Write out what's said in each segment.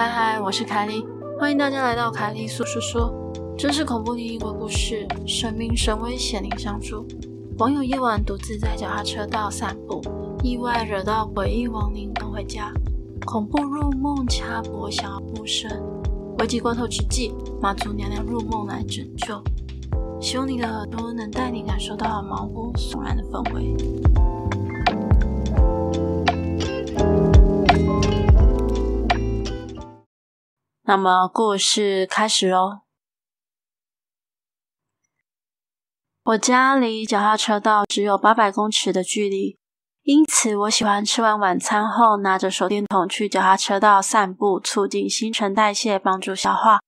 嗨嗨我是凯莉，欢迎大家来到凯莉诉说说，真实恐怖灵异鬼故事，神明神威显灵相助。网友夜晚独自在脚踏车道散步，意外惹到诡异亡灵赶回家，恐怖入梦掐脖想要复生，危急关头之际，妈祖娘娘入梦来拯救。希望你的耳朵能带你感受到毛骨悚然的氛围。那么故事开始喽。我家离脚踏车道只有八百公尺的距离，因此我喜欢吃完晚餐后拿着手电筒去脚踏车道散步，促进新陈代谢，帮助消化。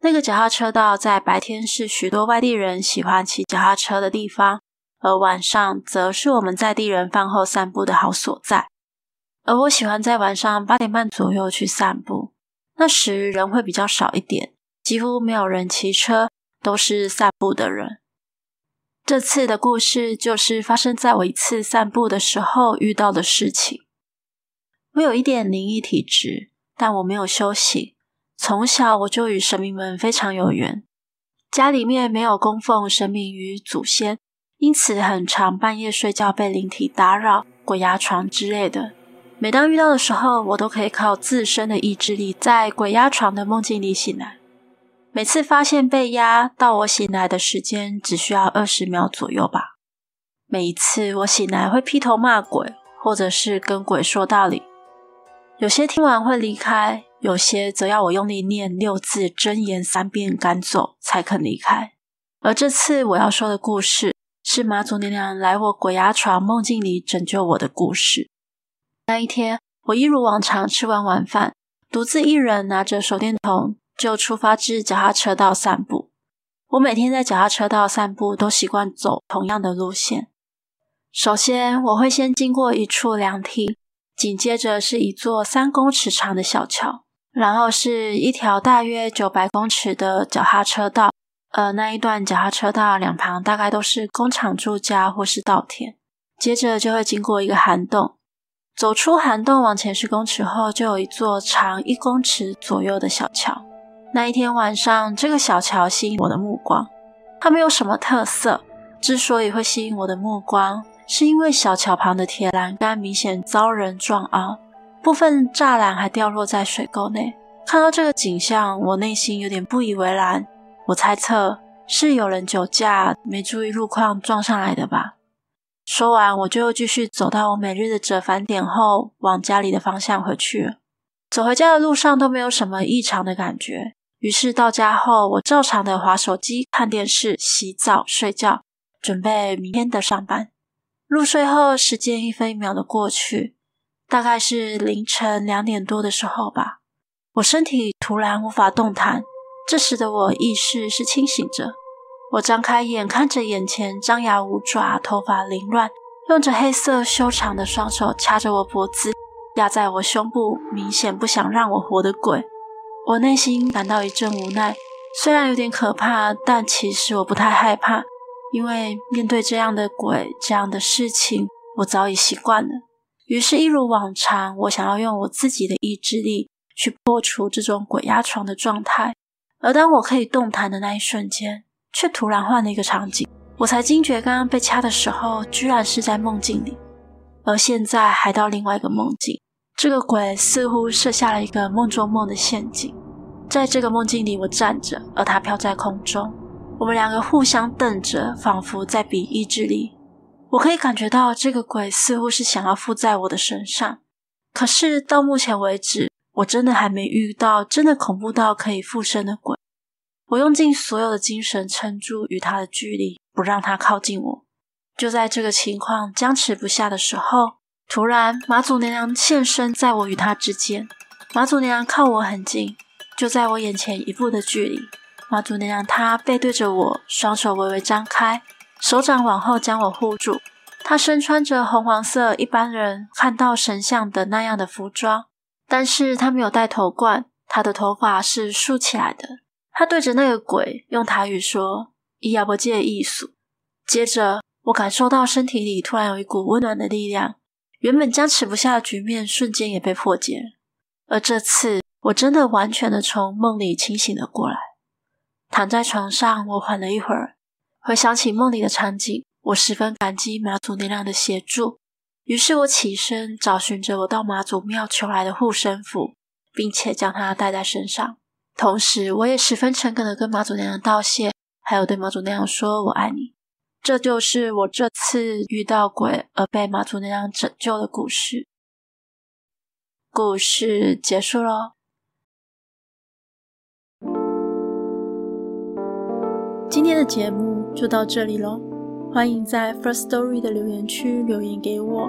那个脚踏车道在白天是许多外地人喜欢骑脚踏车的地方，而晚上则是我们在地人饭后散步的好所在。而我喜欢在晚上八点半左右去散步。那时人会比较少一点，几乎没有人骑车，都是散步的人。这次的故事就是发生在我一次散步的时候遇到的事情。我有一点灵异体质，但我没有修行。从小我就与神明们非常有缘，家里面没有供奉神明与祖先，因此很常半夜睡觉被灵体打扰、鬼压床之类的。每当遇到的时候，我都可以靠自身的意志力，在鬼压床的梦境里醒来。每次发现被压，到我醒来的时间只需要二十秒左右吧。每一次我醒来会劈头骂鬼，或者是跟鬼说道理。有些听完会离开，有些则要我用力念六字真言三遍赶走才肯离开。而这次我要说的故事，是妈祖娘娘来我鬼压床梦境里拯救我的故事。那一天，我一如往常吃完晚饭，独自一人拿着手电筒就出发至脚踏车道散步。我每天在脚踏车道散步都习惯走同样的路线。首先，我会先经过一处凉亭，紧接着是一座三公尺长的小桥，然后是一条大约九百公尺的脚踏车道。呃，那一段脚踏车道两旁大概都是工厂住家或是稻田。接着就会经过一个涵洞。走出涵洞往前十公尺后，就有一座长一公尺左右的小桥。那一天晚上，这个小桥吸引我的目光。它没有什么特色，之所以会吸引我的目光，是因为小桥旁的铁栏杆明显遭人撞凹，部分栅栏还掉落在水沟内。看到这个景象，我内心有点不以为然。我猜测是有人酒驾没注意路况撞上来的吧。说完，我就继续走到我每日的折返点后，往家里的方向回去。走回家的路上都没有什么异常的感觉。于是到家后，我照常的滑手机、看电视、洗澡、睡觉，准备明天的上班。入睡后，时间一分一秒的过去，大概是凌晨两点多的时候吧。我身体突然无法动弹，这时的我意识是清醒着。我张开眼，看着眼前张牙舞爪、头发凌乱、用着黑色修长的双手掐着我脖子、压在我胸部，明显不想让我活的鬼。我内心感到一阵无奈，虽然有点可怕，但其实我不太害怕，因为面对这样的鬼、这样的事情，我早已习惯了。于是，一如往常，我想要用我自己的意志力去破除这种鬼压床的状态。而当我可以动弹的那一瞬间，却突然换了一个场景，我才惊觉刚刚被掐的时候，居然是在梦境里，而现在还到另外一个梦境。这个鬼似乎设下了一个梦中梦的陷阱，在这个梦境里，我站着，而他飘在空中，我们两个互相瞪着，仿佛在比意志力。我可以感觉到这个鬼似乎是想要附在我的身上，可是到目前为止，我真的还没遇到真的恐怖到可以附身的鬼。我用尽所有的精神撑住与他的距离，不让他靠近我。就在这个情况僵持不下的时候，突然妈祖娘娘现身在我与他之间。妈祖娘娘靠我很近，就在我眼前一步的距离。妈祖娘娘她背对着我，双手微微张开。手掌往后将我护住，她身穿着红黄色一般人看到神像的那样的服装，但是她没有戴头冠，她的头发是竖起来的。他对着那个鬼用台语说：“伊也无这个意。”接着，我感受到身体里突然有一股温暖的力量，原本僵持不下的局面瞬间也被破解。而这次，我真的完全的从梦里清醒了过来，躺在床上，我缓了一会儿。回想起梦里的场景，我十分感激妈祖娘娘的协助。于是我起身找寻着我到妈祖庙求来的护身符，并且将它带在身上。同时，我也十分诚恳的跟妈祖娘娘道谢，还有对妈祖娘娘说“我爱你”。这就是我这次遇到鬼而被妈祖娘娘拯救的故事。故事结束喽。今天的节目。就到这里喽，欢迎在 First Story 的留言区留言给我，